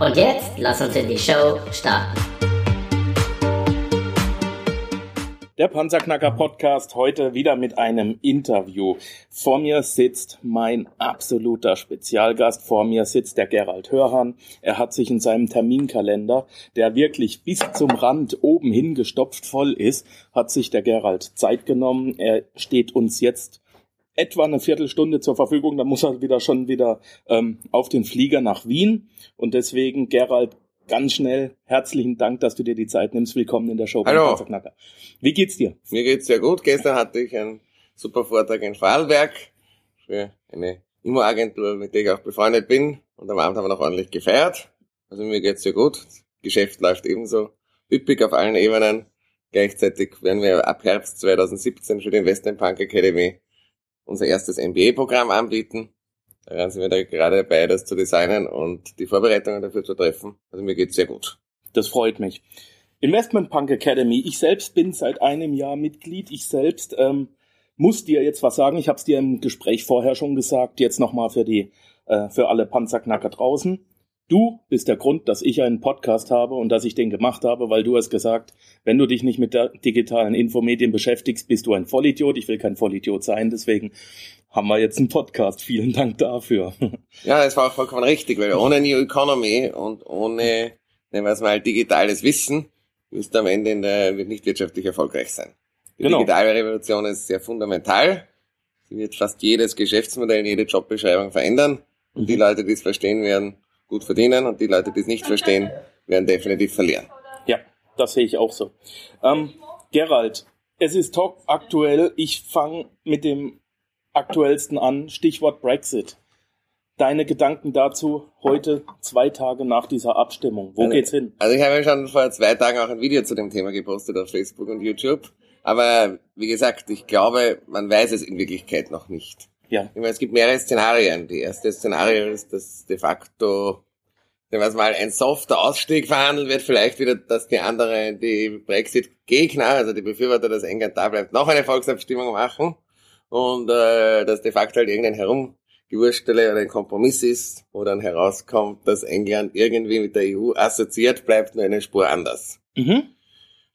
Und jetzt lass uns in die Show starten. Der Panzerknacker Podcast heute wieder mit einem Interview. Vor mir sitzt mein absoluter Spezialgast. Vor mir sitzt der Gerald Hörhan. Er hat sich in seinem Terminkalender, der wirklich bis zum Rand oben hingestopft voll ist, hat sich der Gerald Zeit genommen. Er steht uns jetzt etwa eine Viertelstunde zur Verfügung. Dann muss er wieder schon wieder ähm, auf den Flieger nach Wien. Und deswegen, Gerald, ganz schnell herzlichen Dank, dass du dir die Zeit nimmst. Willkommen in der Show Hallo. Panzerknacker. Wie geht's dir? Mir geht's sehr gut. Gestern hatte ich einen super Vortrag in Vorarlberg für eine Immo-Agentur, mit der ich auch befreundet bin. Und am Abend haben wir noch ordentlich gefeiert. Also mir geht's sehr gut. Das Geschäft läuft ebenso üppig auf allen Ebenen. Gleichzeitig werden wir ab Herbst 2017 für die Investment Punk Academy unser erstes MBA-Programm anbieten. Daran sind wir da gerade dabei, das zu designen und die Vorbereitungen dafür zu treffen. Also mir geht's sehr gut. Das freut mich. Investment Punk Academy. Ich selbst bin seit einem Jahr Mitglied. Ich selbst ähm, muss dir jetzt was sagen. Ich habe es dir im Gespräch vorher schon gesagt. Jetzt nochmal für die äh, für alle Panzerknacker draußen. Du bist der Grund, dass ich einen Podcast habe und dass ich den gemacht habe, weil du hast gesagt, wenn du dich nicht mit der digitalen Infomedien beschäftigst, bist du ein Vollidiot. Ich will kein Vollidiot sein, deswegen haben wir jetzt einen Podcast. Vielen Dank dafür. Ja, das war auch vollkommen richtig, weil ohne New Economy und ohne, nehmen wir es mal, digitales Wissen, wirst du am Ende der, wird nicht wirtschaftlich erfolgreich sein. Die Genau. digitale Revolution ist sehr fundamental. Sie wird fast jedes Geschäftsmodell, jede Jobbeschreibung verändern. Und die Leute, die es verstehen, werden gut verdienen und die Leute, die es nicht verstehen, werden definitiv verlieren. Ja, das sehe ich auch so. Ähm, Gerald, es ist top aktuell. Ich fange mit dem aktuellsten an. Stichwort Brexit. Deine Gedanken dazu heute, zwei Tage nach dieser Abstimmung. Wo geht's hin? Also ich habe ja schon vor zwei Tagen auch ein Video zu dem Thema gepostet auf Facebook und YouTube. Aber wie gesagt, ich glaube, man weiß es in Wirklichkeit noch nicht. Ja, Ich meine, es gibt mehrere Szenarien. Die erste Szenario ist, dass de facto, sagen wir es mal, ein softer Ausstieg verhandelt wird. Vielleicht wieder, dass die anderen, die Brexit-Gegner, also die Befürworter, dass England da bleibt, noch eine Volksabstimmung machen. Und äh, dass de facto halt irgendein Herumgewurstele oder ein Kompromiss ist, wo dann herauskommt, dass England irgendwie mit der EU assoziiert bleibt, nur eine Spur anders. mhm.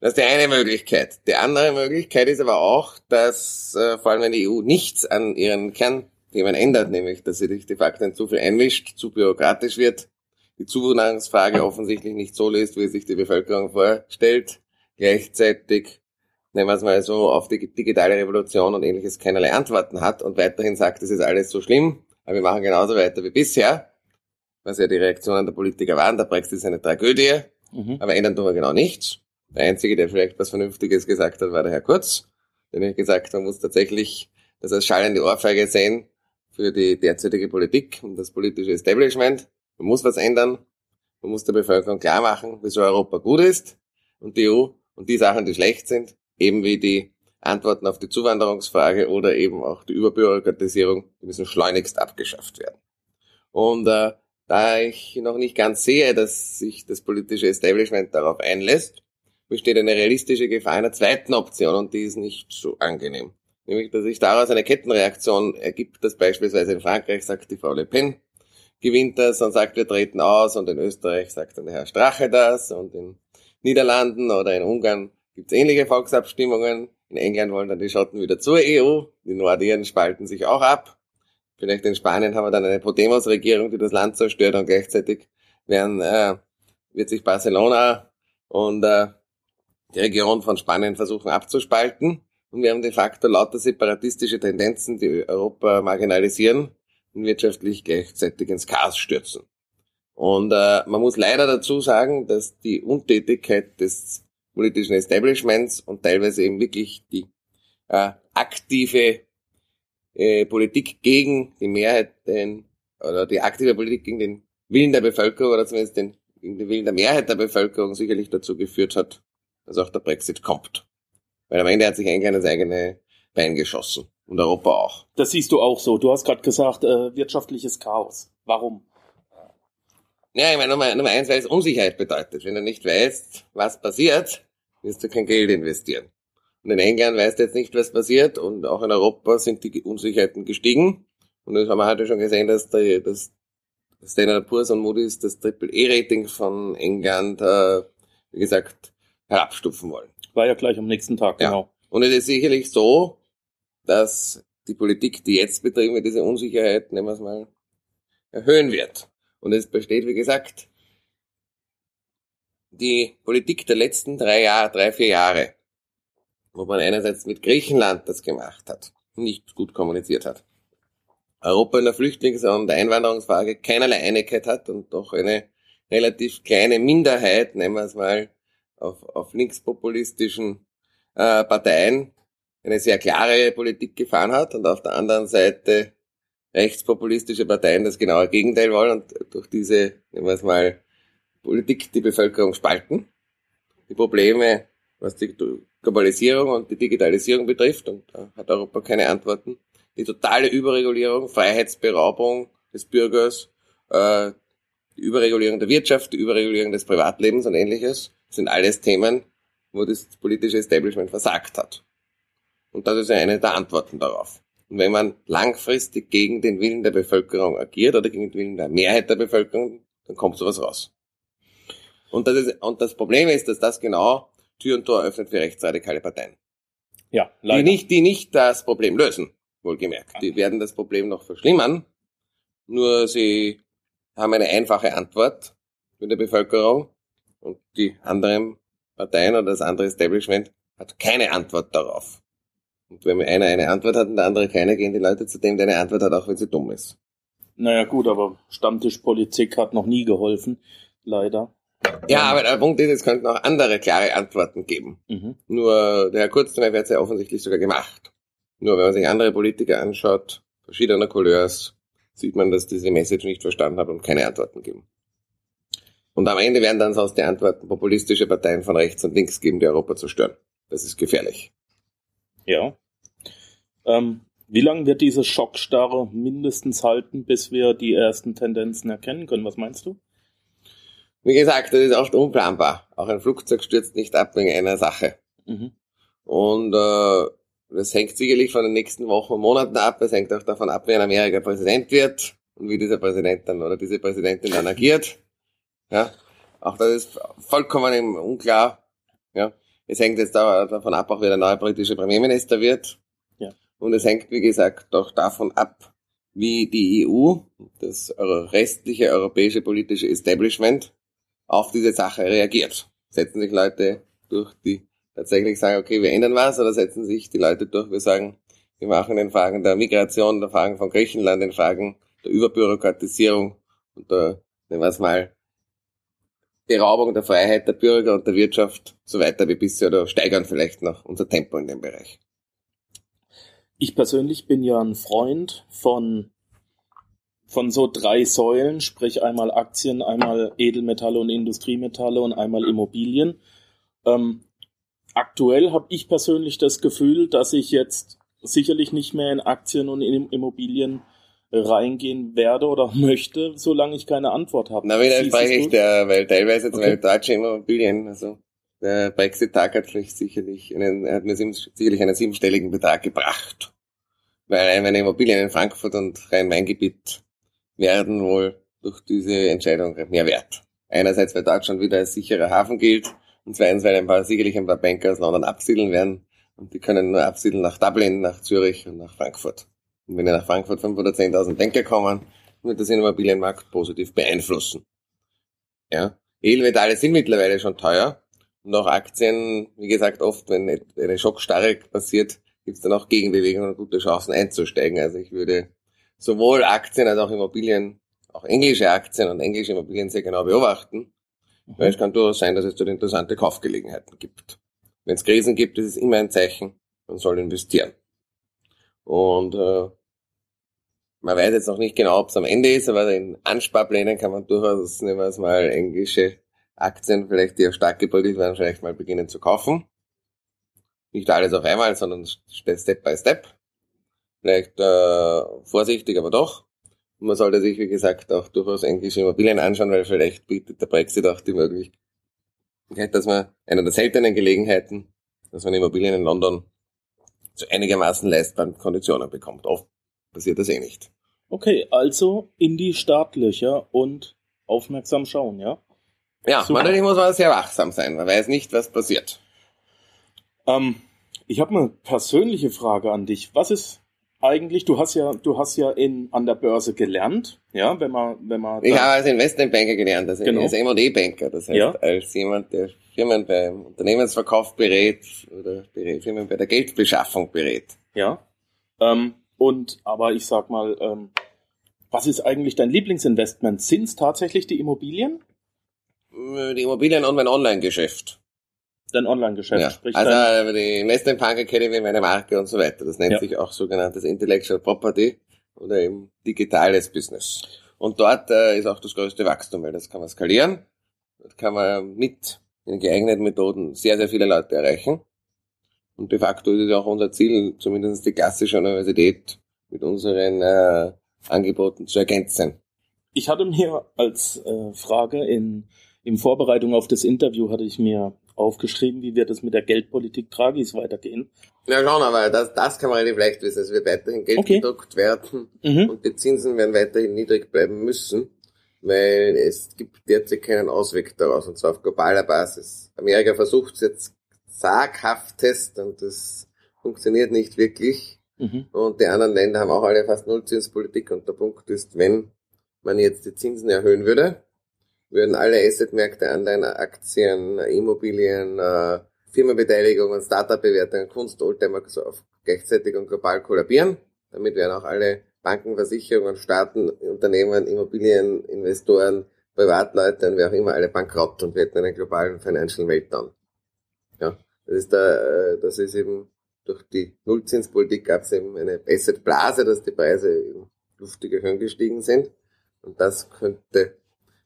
Das ist die eine Möglichkeit. Die andere Möglichkeit ist aber auch, dass äh, vor allem wenn die EU nichts an ihren Kernthemen ändert, nämlich dass sie sich de facto in zu viel einmischt, zu bürokratisch wird, die Zuwanderungsfrage offensichtlich nicht so löst, wie sich die Bevölkerung vorstellt, gleichzeitig, nehmen wir es mal so, auf die digitale Revolution und ähnliches keinerlei Antworten hat und weiterhin sagt, es ist alles so schlimm, aber wir machen genauso weiter wie bisher, was ja die Reaktionen der Politiker waren, der Brexit ist eine Tragödie, Mhm. aber ändern tun wir genau nichts. Der Einzige, der vielleicht was Vernünftiges gesagt hat, war der Herr Kurz, der nämlich gesagt hat, man muss tatsächlich das als schallende Ohrfeige sehen für die derzeitige Politik und das politische Establishment. Man muss was ändern. Man muss der Bevölkerung klar machen, wieso Europa gut ist und die EU und die Sachen, die schlecht sind, eben wie die Antworten auf die Zuwanderungsfrage oder eben auch die Überbürokratisierung, die müssen schleunigst abgeschafft werden. Und äh, da ich noch nicht ganz sehe, dass sich das politische Establishment darauf einlässt, besteht eine realistische Gefahr einer zweiten Option und die ist nicht so angenehm. Nämlich, dass sich daraus eine Kettenreaktion ergibt, dass beispielsweise in Frankreich sagt die Frau Le Pen, gewinnt das und sagt, wir treten aus und in Österreich sagt dann der Herr Strache das und in Niederlanden oder in Ungarn gibt es ähnliche Volksabstimmungen. In England wollen dann die Schotten wieder zur EU, die Nordiren spalten sich auch ab. Vielleicht in Spanien haben wir dann eine Podemos-Regierung, die das Land zerstört und gleichzeitig werden, äh, wird sich Barcelona und äh, die Region von Spanien versuchen abzuspalten. Und wir haben de facto lauter separatistische Tendenzen, die Europa marginalisieren und wirtschaftlich gleichzeitig ins Chaos stürzen. Und äh, man muss leider dazu sagen, dass die Untätigkeit des politischen Establishments und teilweise eben wirklich die äh, aktive äh, Politik gegen die Mehrheit den oder die aktive Politik gegen den Willen der Bevölkerung oder zumindest den, gegen den Willen der Mehrheit der Bevölkerung sicherlich dazu geführt hat, dass auch der Brexit kommt. Weil am Ende hat sich England das eigene Bein geschossen. Und Europa auch. Das siehst du auch so. Du hast gerade gesagt, äh, wirtschaftliches Chaos. Warum? Ja, ich meine, Nummer, Nummer eins, weil es Unsicherheit bedeutet. Wenn du nicht weißt, was passiert, wirst du kein Geld investieren. Und in England weißt du jetzt nicht, was passiert. Und auch in Europa sind die Unsicherheiten gestiegen. Und das haben wir heute schon gesehen, dass der, das Standard Poor's und Moody's das Triple-E-Rating von England, äh, wie gesagt, herabstufen wollen. War ja gleich am nächsten Tag, Ja. genau. Und es ist sicherlich so, dass die Politik, die jetzt betrieben wird, diese Unsicherheit, nehmen wir es mal, erhöhen wird. Und es besteht, wie gesagt, die Politik der letzten drei Jahre, drei, vier Jahre, wo man einerseits mit Griechenland das gemacht hat, nicht gut kommuniziert hat. Europa in der Flüchtlings- und Einwanderungsfrage keinerlei Einigkeit hat und doch eine relativ kleine Minderheit, nennen wir es mal, auf, auf linkspopulistischen äh, Parteien eine sehr klare Politik gefahren hat und auf der anderen Seite rechtspopulistische Parteien das genaue Gegenteil wollen und durch diese, nehmen wir es mal, Politik die Bevölkerung spalten. Die Probleme, was die Globalisierung und die Digitalisierung betrifft, und da hat Europa keine Antworten. Die totale Überregulierung, Freiheitsberaubung des Bürgers, äh, die Überregulierung der Wirtschaft, die Überregulierung des Privatlebens und ähnliches, sind alles Themen, wo das politische Establishment versagt hat. Und das ist ja eine der Antworten darauf. Und wenn man langfristig gegen den Willen der Bevölkerung agiert oder gegen den Willen der Mehrheit der Bevölkerung, dann kommt sowas raus. Und das, ist, und das Problem ist, dass das genau Tür und Tor öffnet für rechtsradikale Parteien. Ja, Die leider. nicht, die nicht das Problem lösen, wohlgemerkt. Die werden das Problem noch verschlimmern, nur sie haben eine einfache Antwort für die Bevölkerung und die anderen Parteien oder das andere Establishment hat keine Antwort darauf. Und wenn einer eine Antwort hat und der andere keine, gehen die Leute zu dem, der eine Antwort hat, auch wenn sie dumm ist. Naja, gut, aber Stammtischpolitik hat noch nie geholfen. Leider. Ja, aber der Punkt ist, es könnten auch andere klare Antworten geben. Mhm. Nur der Herr Kurz zum Beispiel hat es ja offensichtlich sogar gemacht. Nur wenn man sich andere Politiker anschaut, verschiedener Couleurs, sieht man, dass diese Message nicht verstanden haben und keine Antworten geben. Und am Ende werden dann sonst die Antworten populistische Parteien von rechts und links geben, die Europa zerstören. Das ist gefährlich. Ja. Ähm, wie lange wird diese Schockstarre mindestens halten, bis wir die ersten Tendenzen erkennen können? Was meinst du? Wie gesagt, das ist oft unplanbar. Auch ein Flugzeug stürzt nicht ab wegen einer Sache. Mhm. Und äh, das hängt sicherlich von den nächsten Wochen und Monaten ab. Es hängt auch davon ab, wer in Amerika Präsident wird und wie dieser Präsident dann oder diese Präsidentin dann agiert. Ja, auch das ist vollkommen im unklar. Ja, es hängt jetzt da- davon ab, auch wer der neue britische Premierminister wird. Ja. Und es hängt, wie gesagt, auch davon ab, wie die EU, das restliche europäische politische Establishment, auf diese Sache reagiert. Setzen sich Leute durch, die tatsächlich sagen, okay, wir ändern was, oder setzen sich die Leute durch, wir sagen, wir machen den Fragen der Migration, der Fragen von Griechenland, den Fragen der Überbürokratisierung und der, nehmen wir es mal, Beraubung der Freiheit der Bürger und der Wirtschaft so weiter wie bisher oder steigern vielleicht noch unser Tempo in dem Bereich. Ich persönlich bin ja ein Freund von, von so drei Säulen, sprich einmal Aktien, einmal Edelmetalle und Industriemetalle und einmal Immobilien. Ähm, aktuell habe ich persönlich das Gefühl, dass ich jetzt sicherlich nicht mehr in Aktien und in Immobilien reingehen werde oder möchte, solange ich keine Antwort habe. Na, wieder spreche ich der, weil teilweise zum Okay. Beispiel deutsche Immobilien, also der Brexit-Tag hat vielleicht sicherlich einen, hat mir sicherlich einen siebenstelligen Betrag gebracht. Weil meine Immobilien in Frankfurt und Rhein-Main-Gebiet werden wohl durch diese Entscheidung mehr wert. Einerseits, weil Deutschland wieder als sicherer Hafen gilt und zweitens, weil ein paar, sicherlich ein paar Banker aus London absiedeln werden und die können nur absiedeln nach Dublin, nach Zürich und nach Frankfurt. Und wenn ja nach Frankfurt 5 oder 10.000 Banker kommen, wird das den Immobilienmarkt positiv beeinflussen. Ja. Edelmetalle sind mittlerweile schon teuer. Und auch Aktien, wie gesagt, oft, wenn eine Schockstarre passiert, gibt es dann auch Gegenbewegungen und gute Chancen einzusteigen. Also ich würde sowohl Aktien als auch Immobilien, auch englische Aktien und englische Immobilien sehr genau beobachten. Weil es kann durchaus sein, dass es dort interessante Kaufgelegenheiten gibt. Wenn es Krisen gibt, ist es immer ein Zeichen, man soll investieren. Und äh, man weiß jetzt noch nicht genau, ob es am Ende ist, aber in Ansparplänen kann man durchaus, nehmen wir es mal, englische Aktien, vielleicht die auch stark gebildet werden, vielleicht mal beginnen zu kaufen. Nicht alles auf einmal, sondern Step by Step. Vielleicht äh, vorsichtig, aber doch. Und man sollte sich, wie gesagt, auch durchaus englische Immobilien anschauen, weil vielleicht bietet der Brexit auch die Möglichkeit, dass man einer der seltenen Gelegenheiten, dass man Immobilien in London zu einigermaßen leistbaren Konditionen bekommt. Oft passiert das eh nicht. Okay, also in die Startlöcher und aufmerksam schauen, ja? Ja, Super. natürlich muss man sehr wachsam sein. Man weiß nicht, was passiert. Ähm, ich habe eine persönliche Frage an dich. Was ist eigentlich, du hast ja, du hast ja in, an der Börse gelernt, ja, wenn man, wenn man. Ich habe als Investmentbanker gelernt, also genau. als M&A-Banker, das heißt, ja. als jemand, der Firmen beim Unternehmensverkauf berät oder berät, Firmen bei der Geldbeschaffung berät. Ja. Ähm, und, aber ich sag mal, ähm, was ist eigentlich dein Lieblingsinvestment? Sind es tatsächlich die Immobilien? Die Immobilien und mein Online-Geschäft. Dein Online-Geschäft, ja. sprich Also dein... die Investment Punk Academy, meine Marke und so weiter. Das nennt ja. sich auch sogenanntes Intellectual Property oder eben digitales Business. Und dort äh, ist auch das größte Wachstum, weil das kann man skalieren. Das kann man mit den geeigneten Methoden sehr, sehr viele Leute erreichen. Und de facto ist es auch unser Ziel, zumindest die klassische Universität mit unseren äh, Angeboten zu ergänzen. Ich hatte mir als äh, Frage in, in Vorbereitung auf das Interview hatte ich mir aufgeschrieben, wie wird es mit der Geldpolitik Dragis weitergehen. Ja schon, aber das, das kann man relativ leicht wissen. Es wird weiterhin Geld okay. gedruckt werden mhm. und die Zinsen werden weiterhin niedrig bleiben müssen weil es gibt derzeit keinen Ausweg daraus, und zwar auf globaler Basis. Amerika versucht es jetzt zaghaftest und das funktioniert nicht wirklich. Mhm. Und die anderen Länder haben auch alle fast Nullzinspolitik und der Punkt ist, wenn man jetzt die Zinsen erhöhen würde, würden alle Assetmärkte, Anleihen, Aktien, Immobilien, äh, Firmenbeteiligungen, Startup-Bewertungen, Kunst, Oldtimer so gleichzeitig und global kollabieren. Damit wären auch alle Banken, Versicherungen, Staaten, Unternehmen, Immobilien, Investoren, Privatleute und wer auch immer alle bankrott und wir hätten einen globalen Financial Meltdown. Das ist da, äh, das ist eben durch die Nullzinspolitik gab es eben eine bessere Blase, dass die Preise in luftige Höhen gestiegen sind. Und das könnte,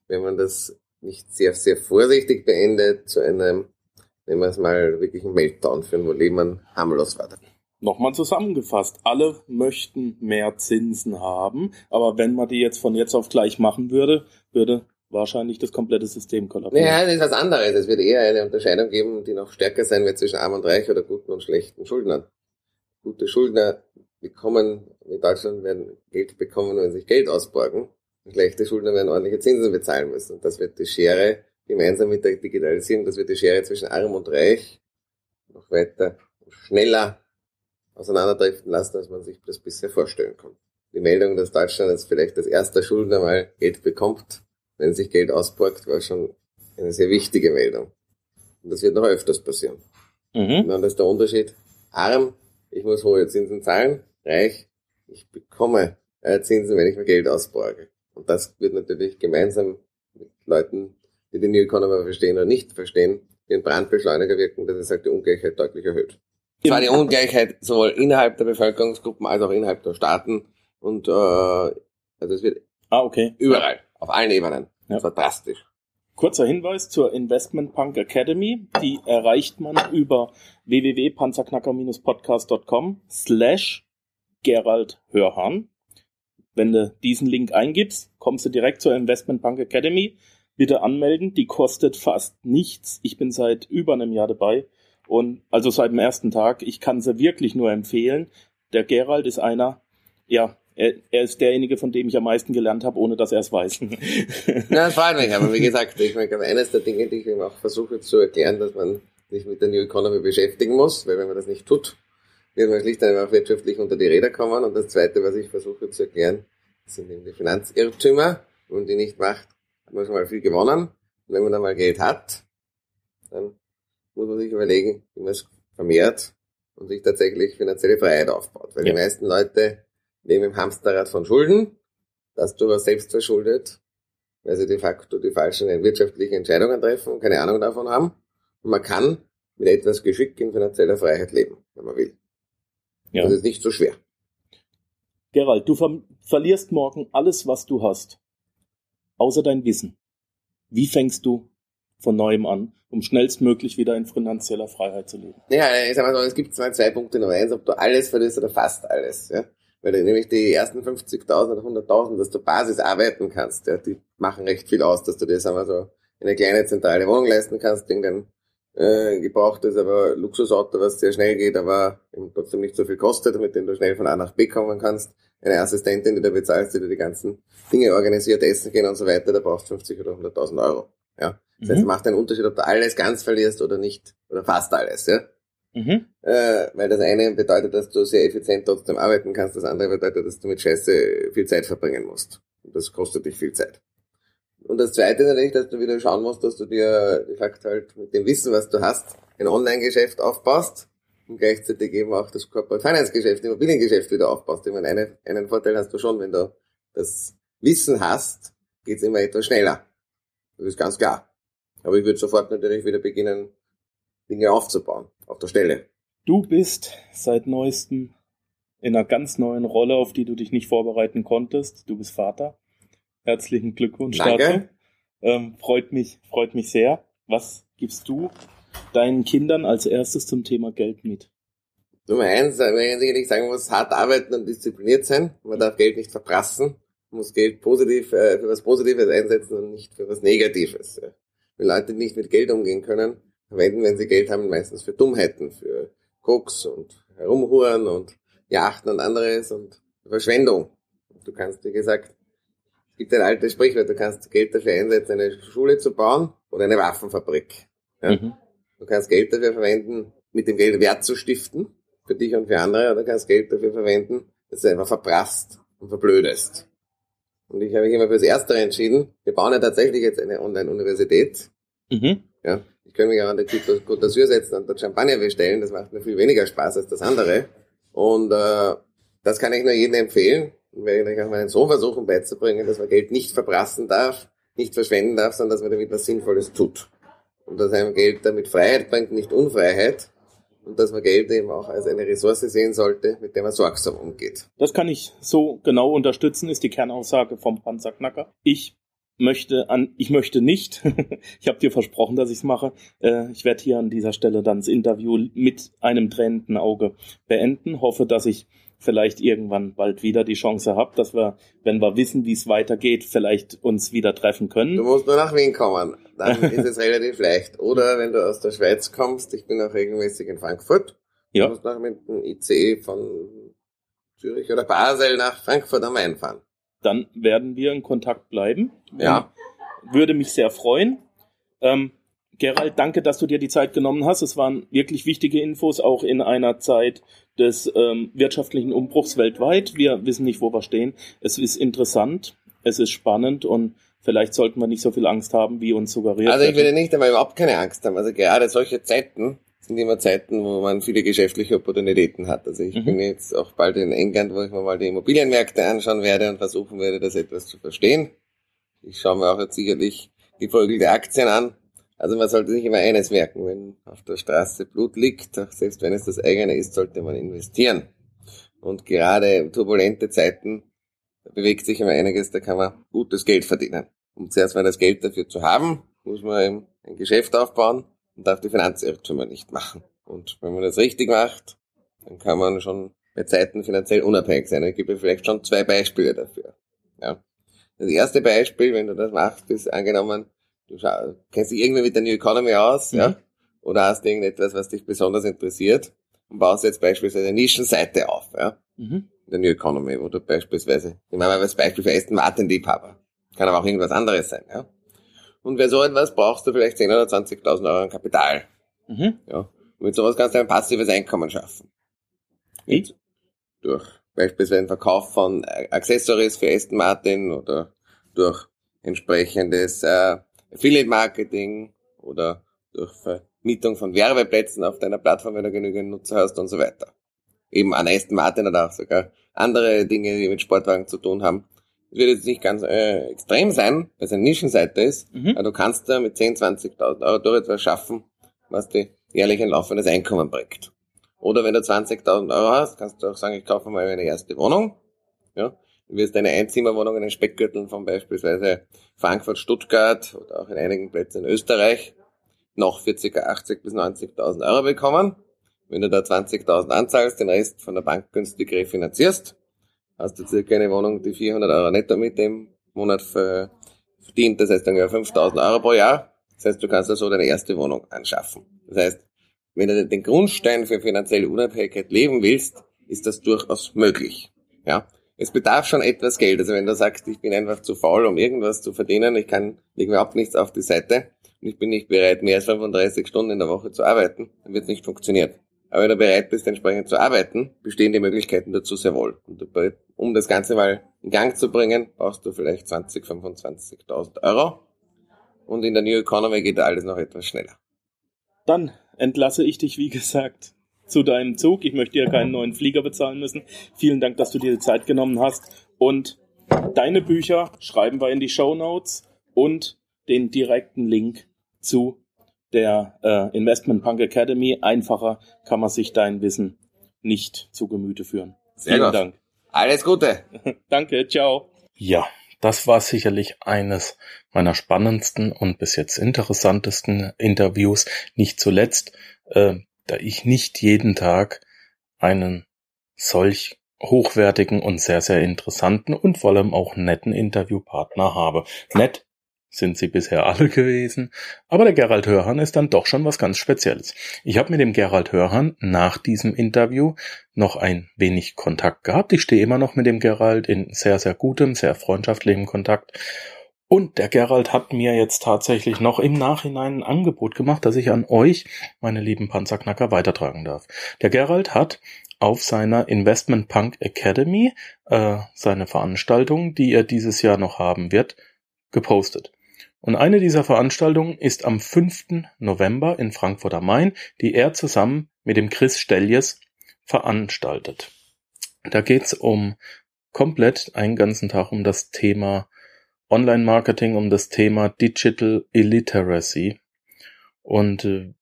wenn man das nicht sehr, sehr vorsichtig beendet, zu einem, nehmen wir es mal, wirklichen Meltdown führen, wo Lehman harmlos war. Nochmal zusammengefasst, alle möchten mehr Zinsen haben, aber wenn man die jetzt von jetzt auf gleich machen würde, würde wahrscheinlich das komplette System kollabieren. Ja, das ist was anderes. Es wird eher eine Unterscheidung geben, die noch stärker sein wird zwischen arm und reich oder guten und schlechten Schuldnern. Gute Schuldner bekommen, in Deutschland werden Geld bekommen, wenn sie sich Geld ausborgen. Schlechte Schuldner werden ordentliche Zinsen bezahlen müssen. Und das wird die Schere, gemeinsam mit der Digitalisierung, das wird die Schere zwischen arm und reich noch weiter schneller auseinanderdriften lassen, als man sich das bisher vorstellen kann. Die Meldung, dass Deutschland jetzt vielleicht als erster Schuldner mal Geld bekommt, wenn sich Geld ausborgt, war schon eine sehr wichtige Meldung. Und das wird noch öfters passieren. Mhm. Und dann ist der Unterschied, arm, ich muss hohe Zinsen zahlen, reich, ich bekomme äh, Zinsen, wenn ich mir Geld ausborge. Und das wird natürlich gemeinsam mit Leuten, die die New Economy verstehen oder nicht verstehen, den Brandbeschleuniger wirken, dass es halt die Ungleichheit deutlich erhöht. Es war die Ungleichheit sowohl innerhalb der Bevölkerungsgruppen als auch innerhalb der Staaten und äh, also es wird ah, okay. überall, auf allen Ebenen. Ja. Drastisch. Kurzer Hinweis zur Investment Punk Academy. Die erreicht man über www.panzerknacker-podcast.com slash Gerald Hörhan. Wenn du diesen Link eingibst, kommst du direkt zur Investment Punk Academy. Bitte anmelden, die kostet fast nichts. Ich bin seit über einem Jahr dabei und also seit dem ersten Tag, ich kann sie wirklich nur empfehlen. Der Gerald ist einer, ja, er, er ist derjenige, von dem ich am meisten gelernt habe, ohne dass er es weiß. ja, das freut mich, aber wie gesagt, ich meine, eines der Dinge, die ich ihm auch versuche zu erklären, dass man sich mit der New Economy beschäftigen muss, weil wenn man das nicht tut, wird man schlicht einfach wirtschaftlich unter die Räder kommen. Und das Zweite, was ich versuche zu erklären, sind eben die Finanzirrtümer. Wenn man die nicht macht, hat man schon mal viel gewonnen. Und wenn man dann mal Geld hat, dann muss man sich überlegen, wie man es vermehrt und sich tatsächlich finanzielle Freiheit aufbaut. Weil ja. die meisten Leute leben im Hamsterrad von Schulden, das durchaus selbst verschuldet, weil sie de facto die falschen wirtschaftlichen Entscheidungen treffen und keine Ahnung davon haben. Und man kann mit etwas Geschick in finanzieller Freiheit leben, wenn man will. Ja. Das ist nicht so schwer. Gerald, du ver verlierst morgen alles, was du hast, außer dein Wissen. Wie fängst du von neuem an, um schnellstmöglich wieder in finanzieller Freiheit zu leben? Ja, ich sag mal so, es gibt zwei, zwei Punkte. Nummer eins, ob du alles verlierst oder fast alles. Ja? Weil du nämlich die ersten 50.000 oder 100.000, dass du Basis arbeiten kannst, ja, die machen recht viel aus, dass du dir, sagen wir so, eine kleine zentrale Wohnung leisten kannst, irgendein äh, gebrauchtes, aber Luxusauto, was sehr schnell geht, aber trotzdem nicht so viel kostet, mit dem du schnell von A nach B kommen kannst. Eine Assistentin, die du bezahlst, die dir die ganzen Dinge organisiert, essen gehen und so weiter, da brauchst du 50 oder 100.000 Euro. Ja. Das mhm. heißt, es macht einen Unterschied, ob du alles ganz verlierst oder nicht, oder fast alles, ja. Mhm. Äh, weil das eine bedeutet, dass du sehr effizient trotzdem arbeiten kannst, das andere bedeutet, dass du mit Scheiße viel Zeit verbringen musst. Und das kostet dich viel Zeit. Und das zweite natürlich, dass du wieder schauen musst, dass du dir de facto halt mit dem Wissen, was du hast, ein Online-Geschäft aufbaust und gleichzeitig eben auch das Corporate Finance-Geschäft, Immobiliengeschäft wieder aufbaust. Ich meine, eine, einen Vorteil hast du schon, wenn du das Wissen hast, geht's immer etwas schneller. Das ist ganz klar. Aber ich würde sofort natürlich wieder beginnen, Dinge aufzubauen, auf der Stelle. Du bist seit neuestem in einer ganz neuen Rolle, auf die du dich nicht vorbereiten konntest. Du bist Vater. Herzlichen Glückwunsch Danke. dazu. Ähm, freut mich, freut mich sehr. Was gibst du deinen Kindern als erstes zum Thema Geld mit? Nummer eins, wenn ich sicherlich sagen muss, hart arbeiten und diszipliniert sein. Man darf Geld nicht verprassen. Man muss Geld positiv, äh, für was Positives einsetzen und nicht für was Negatives. Ja. Wenn Leute nicht mit Geld umgehen können, verwenden, wenn sie Geld haben, meistens für Dummheiten, für Koks und Herumhuren und Yachten und anderes und Verschwendung. Du kannst, wie gesagt, es gibt ein altes Sprichwort, du kannst Geld dafür einsetzen, eine Schule zu bauen oder eine Waffenfabrik. Ja? Mhm. Du kannst Geld dafür verwenden, mit dem Geld Wert zu stiften, für dich und für andere, oder du kannst Geld dafür verwenden, dass du einfach verprasst und verblödest. Und ich habe mich immer fürs Erstere entschieden. Wir bauen ja tatsächlich jetzt eine Online-Universität. Mhm. Ja, ich könnte mich auch an die Côte d'Azur setzen und dort Champagner bestellen. Das macht mir viel weniger Spaß als das andere. Und äh, das kann ich nur jedem empfehlen und werde ich auch meinen Sohn versuchen beizubringen, dass man Geld nicht verprassen darf, nicht verschwenden darf, sondern dass man damit was Sinnvolles tut. Und dass einem Geld damit Freiheit bringt, nicht Unfreiheit. Und dass man Geld eben auch als eine Ressource sehen sollte, mit der man sorgsam umgeht. Das kann ich so genau unterstützen, ist die Kernaussage vom Panzerknacker. Ich möchte an, ich möchte nicht, ich habe dir versprochen, dass ich es mache. Äh, ich werde hier an dieser Stelle dann das Interview mit einem tränenden Auge beenden. Hoffe, dass ich vielleicht irgendwann bald wieder die Chance habe, dass wir, wenn wir wissen, wie es weitergeht, vielleicht uns wieder treffen können. Du musst nur nach Wien kommen, dann ist es relativ leicht. Oder wenn du aus der Schweiz kommst, ich bin auch regelmäßig in Frankfurt, ja. du musst nach mit dem ICE von Zürich oder Basel nach Frankfurt am Main fahren. Dann werden wir in Kontakt bleiben. Ja. Würde mich sehr freuen. Ähm, Gerald, danke, dass du dir die Zeit genommen hast. Es waren wirklich wichtige Infos, auch in einer Zeit des ähm, wirtschaftlichen Umbruchs weltweit. Wir wissen nicht, wo wir stehen. Es ist interessant, es ist spannend und vielleicht sollten wir nicht so viel Angst haben, wie uns suggeriert Also ich würde nicht einmal überhaupt keine Angst haben. Also gerade solche Zeiten sind immer Zeiten, wo man viele geschäftliche Opportunitäten hat. Also ich mhm. bin jetzt auch bald in England, wo ich mir mal die Immobilienmärkte anschauen werde und versuchen werde, das etwas zu verstehen. Ich schaue mir auch jetzt sicherlich die Folge der Aktien an also man sollte sich immer eines merken, wenn auf der Straße Blut liegt, selbst wenn es das eigene ist, sollte man investieren. Und gerade turbulente Zeiten, da bewegt sich immer einiges, da kann man gutes Geld verdienen. Um zuerst mal das Geld dafür zu haben, muss man eben ein Geschäft aufbauen und darf die Finanzirrtümer nicht machen. Und wenn man das richtig macht, dann kann man schon bei Zeiten finanziell unabhängig sein. Ich gebe vielleicht schon zwei Beispiele dafür. Ja. Das erste Beispiel, wenn du das machst, ist angenommen, Du kennst dich irgendwie mit der New Economy aus, mhm. ja? Oder hast irgendetwas, was dich besonders interessiert und baust jetzt beispielsweise eine Nischenseite auf, ja? Mhm. In der New Economy, wo du beispielsweise, ich meine mal als Beispiel für Aston Martin Liebhaber. Kann aber auch irgendwas anderes sein, ja? Und wer so etwas brauchst du vielleicht 10.000 oder 20.000 Euro an Kapital. Mhm. Ja. Und mit sowas kannst du ein passives Einkommen schaffen. Wie? Durch beispielsweise den Verkauf von Accessories für Aston Martin oder durch entsprechendes äh, Affiliate Marketing oder durch Vermietung von Werbeplätzen auf deiner Plattform, wenn du genügend Nutzer hast und so weiter. Eben an Aston Martin oder auch sogar andere Dinge, die mit Sportwagen zu tun haben. Das wird jetzt nicht ganz äh, extrem sein, weil es eine Nischenseite ist, mhm. aber du kannst da mit 10, 20.000 Euro durch etwas schaffen, was dir jährlich ein laufendes Einkommen bringt. Oder wenn du 20.000 Euro hast, kannst du auch sagen, ich kaufe mal meine erste Wohnung Ja? Du wirst eine Einzimmerwohnung in den Speckgürteln von beispielsweise Frankfurt, Stuttgart oder auch in einigen Plätzen in Österreich noch für ca. 80 bis 90.000 Euro bekommen. Wenn du da 20.000 anzahlst, den Rest von der Bank günstig refinanzierst, hast du circa eine Wohnung, die 400 Euro netto mit dem Monat verdient. Das heißt dann ja 5.000 Euro pro Jahr. Das heißt, du kannst also deine erste Wohnung anschaffen. Das heißt, wenn du den Grundstein für finanzielle Unabhängigkeit leben willst, ist das durchaus möglich. Ja, es bedarf schon etwas Geld. Also wenn du sagst, ich bin einfach zu faul, um irgendwas zu verdienen, ich kann überhaupt nichts auf die Seite und ich bin nicht bereit, mehr als 35 Stunden in der Woche zu arbeiten, dann wird es nicht funktionieren. Aber wenn du bereit bist, entsprechend zu arbeiten, bestehen die Möglichkeiten dazu sehr wohl. Und um das Ganze mal in Gang zu bringen, brauchst du vielleicht 20, 25.000 Euro. Und in der New Economy geht alles noch etwas schneller. Dann entlasse ich dich, wie gesagt, zu deinem Zug. Ich möchte dir keinen neuen Flieger bezahlen müssen. Vielen Dank, dass du dir die Zeit genommen hast. Und deine Bücher schreiben wir in die Show Notes und den direkten Link zu der äh, Investment Punk Academy. Einfacher kann man sich dein Wissen nicht zu Gemüte führen. Sehr Vielen gut. Dank. Alles Gute. Danke, ciao. Ja, das war sicherlich eines meiner spannendsten und bis jetzt interessantesten Interviews. Nicht zuletzt, äh, da ich nicht jeden Tag einen solch hochwertigen und sehr, sehr interessanten und vor allem auch netten Interviewpartner habe. Nett sind sie bisher alle gewesen, aber der Gerald Hörhan ist dann doch schon was ganz Spezielles. Ich habe mit dem Gerald Hörhan nach diesem Interview noch ein wenig Kontakt gehabt. Ich stehe immer noch mit dem Gerald in sehr, sehr gutem, sehr freundschaftlichem Kontakt. Und der Gerald hat mir jetzt tatsächlich noch im Nachhinein ein Angebot gemacht, das ich an euch, meine lieben Panzerknacker, weitertragen darf. Der Gerald hat auf seiner Investment Punk Academy äh, seine Veranstaltung, die er dieses Jahr noch haben wird, gepostet. Und eine dieser Veranstaltungen ist am 5. November in Frankfurt am Main, die er zusammen mit dem Chris Stelljes veranstaltet. Da geht's um komplett einen ganzen Tag um das Thema Online-Marketing, um das Thema Digital Illiteracy. Und äh,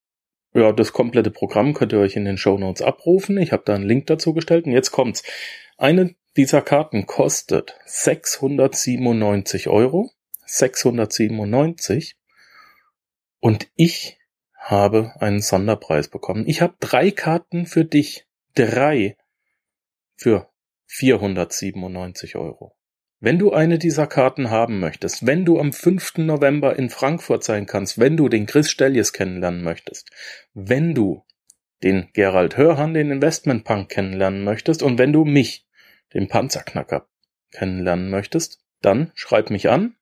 ja, das komplette Programm könnt ihr euch in den Show Notes abrufen. Ich habe da einen Link dazu gestellt. Und jetzt kommt's. Eine dieser Karten kostet 697 Euro. 697 und ich habe einen Sonderpreis bekommen. Ich habe drei Karten für dich. Drei für 497 Euro. Wenn du eine dieser Karten haben möchtest, wenn du am 5. November in Frankfurt sein kannst, wenn du den Chris Stellies kennenlernen möchtest, wenn du den Gerald Hörhan, den Investmentpunk kennenlernen möchtest und wenn du mich, den Panzerknacker, kennenlernen möchtest, dann schreib mich an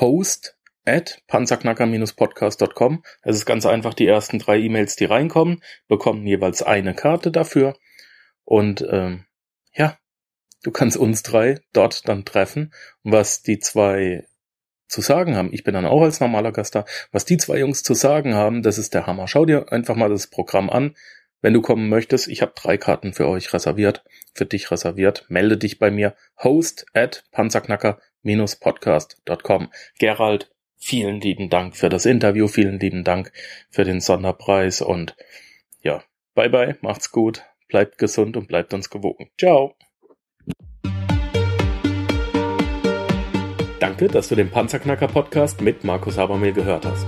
host at panzerknacker-podcast.com. Es ist ganz einfach, die ersten drei E-Mails, die reinkommen, bekommen jeweils eine Karte dafür. Und ähm, ja, du kannst uns drei dort dann treffen. was die zwei zu sagen haben, ich bin dann auch als normaler Gast da, was die zwei Jungs zu sagen haben, das ist der Hammer. Schau dir einfach mal das Programm an. Wenn du kommen möchtest, ich habe drei Karten für euch reserviert, für dich reserviert. Melde dich bei mir. Host at panzerknacker podcast.com. Gerald, vielen lieben Dank für das Interview, vielen lieben Dank für den Sonderpreis und ja, bye bye, macht's gut, bleibt gesund und bleibt uns gewogen. Ciao. Danke, dass du den Panzerknacker Podcast mit Markus Habermehl gehört hast.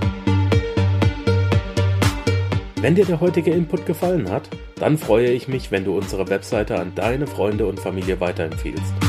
Wenn dir der heutige Input gefallen hat, dann freue ich mich, wenn du unsere Webseite an deine Freunde und Familie weiterempfiehlst.